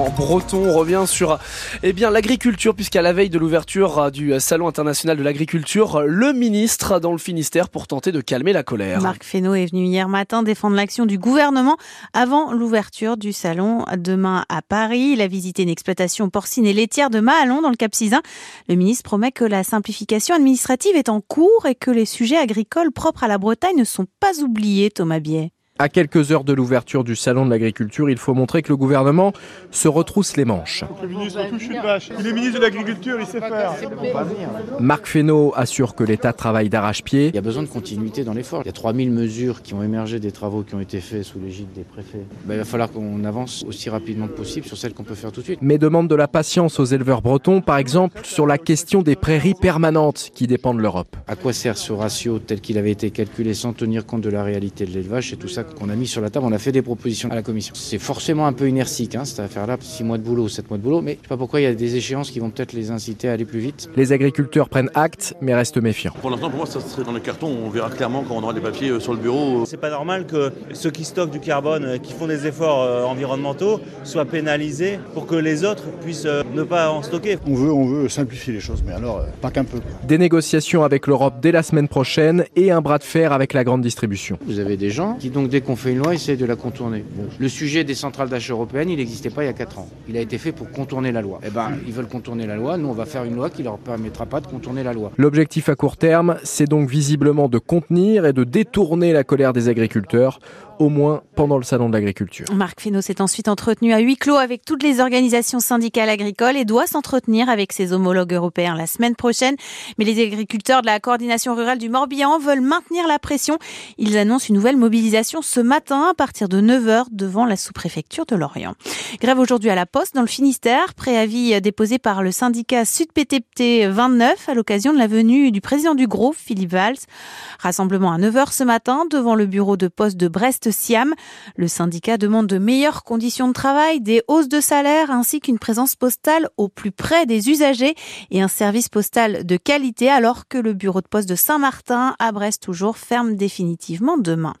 l'accent breton. On revient sur eh l'agriculture puisqu'à la veille de l'ouverture du Salon international de l'agriculture, le ministre dans le Finistère pour tenter de calmer la colère. Marc Fesneau est venu hier matin défendre l'action du gouvernement avant l'ouverture du salon demain à Paris. Il a visité une exploitation porcine et laitière de Mahalon dans le Cap Cisin. Le ministre promet que la simplification administrative est en cours et que les sujets agricoles propres à la Bretagne ne sont pas oubliés, Thomas Biet. À quelques heures de l'ouverture du salon de l'agriculture, il faut montrer que le gouvernement se retrousse les manches. Le ministre touche une vache. Il est ministre de l'Agriculture, il sait faire. Marc Fesneau assure que l'État travaille d'arrache-pied. Il y a besoin de continuité dans l'effort. Il y a 3000 mesures qui ont émergé des travaux qui ont été faits sous l'égide des préfets. Ben, il va falloir qu'on avance aussi rapidement que possible sur celles qu'on peut faire tout de suite. Mais demande de la patience aux éleveurs bretons, par exemple sur la question des prairies permanentes qui dépendent de l'Europe. À quoi sert ce ratio tel qu'il avait été calculé sans tenir compte de la réalité de l'élevage? C'est tout ça qu'on a mis sur la table, on a fait des propositions à la commission. C'est forcément un peu inertique, hein, cette affaire-là, 6 mois de boulot, 7 mois de boulot, mais je sais pas pourquoi il y a des échéances qui vont peut-être les inciter à aller plus vite. Les agriculteurs prennent acte, mais restent méfiants. Pour l'instant, pour moi, ça serait dans les cartons, on verra clairement quand on aura des papiers sur le bureau. C'est pas normal que ceux qui stockent du carbone, qui font des efforts environnementaux, soient pénalisés pour que les autres puissent ne pas en stocker. On veut, on veut simplifier les choses, mais alors pas qu'un peu. Des négociations avec l'Europe dès la semaine prochaine et un bras de fer avec la grande distribution. Vous avez des gens qui, donc, dès qu'on fait une loi, essaient de la contourner. Bon. Le sujet des centrales d'achat européennes, il n'existait pas il y a 4 ans. Il a été fait pour contourner la loi. Eh ben, ils veulent contourner la loi. Nous, on va faire une loi qui leur permettra pas de contourner la loi. L'objectif à court terme, c'est donc visiblement de contenir et de détourner la colère des agriculteurs au moins pendant le salon de l'agriculture. Marc Fesneau s'est ensuite entretenu à huis clos avec toutes les organisations syndicales agricoles et doit s'entretenir avec ses homologues européens la semaine prochaine. Mais les agriculteurs de la coordination rurale du Morbihan veulent maintenir la pression. Ils annoncent une nouvelle mobilisation ce matin à partir de 9h devant la sous-préfecture de Lorient. Grève aujourd'hui à la Poste dans le Finistère, préavis déposé par le syndicat Sud-PTPT 29 à l'occasion de la venue du président du groupe, Philippe Valls. Rassemblement à 9h ce matin devant le bureau de poste de Brest-Siam. Le syndicat demande de meilleures conditions de travail, des hausses de salaire ainsi qu'une présence postale au plus près des usagers et un service postal de qualité alors que le bureau de poste de Saint-Martin à Brest toujours ferme définitivement demain.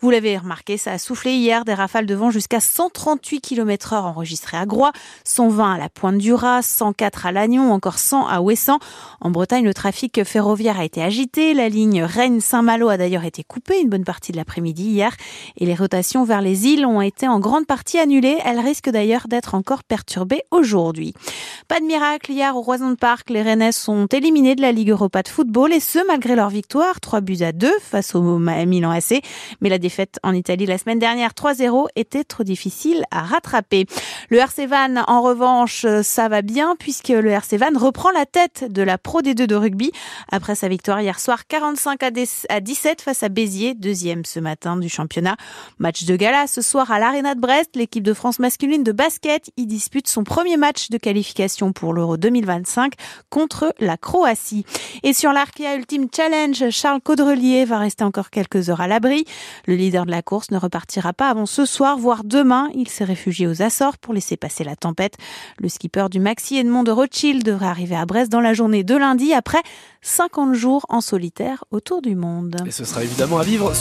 Vous l'avez remarqué, ça a soufflé hier des rafales de vent jusqu'à 138 km heure enregistrées à Groix, 120 à la Pointe du Raz, 104 à Lannion, encore 100 à Ouessant. En Bretagne, le trafic ferroviaire a été agité. La ligne Rennes-Saint-Malo a d'ailleurs été coupée une bonne partie de l'après-midi hier et les rotations vers les îles ont été en grande partie annulées. Elles risquent d'ailleurs d'être encore perturbées aujourd'hui. Pas de miracle hier au Roison Park. Les Rennais sont éliminés de la Ligue Europa de football et ce malgré leur victoire 3 buts à 2 face au Milan AC. Mais la défaite en Italie la semaine dernière 3-0 était trop difficile à rattraper. Le RC Van en revanche ça va bien puisque le RC Van reprend la tête de la Pro D2 de rugby après sa victoire hier soir 45 à 17 face à Béziers, deuxième ce matin du championnat. Match de gala ce soir à l'Arena de Brest. L'équipe de France masculine de basket y dispute son premier match de qualification pour l'Euro 2025 contre la Croatie. Et sur l'Arkea Ultimate Challenge, Charles Caudrelier va rester encore quelques heures à l'abri. Le leader de la course ne repartira pas avant ce soir, voire demain. Il s'est réfugié aux Açores pour laisser passer la tempête. Le skipper du Maxi Edmond de Rothschild devrait arriver à Brest dans la journée de lundi après 50 jours en solitaire autour du monde. Et ce sera évidemment à vivre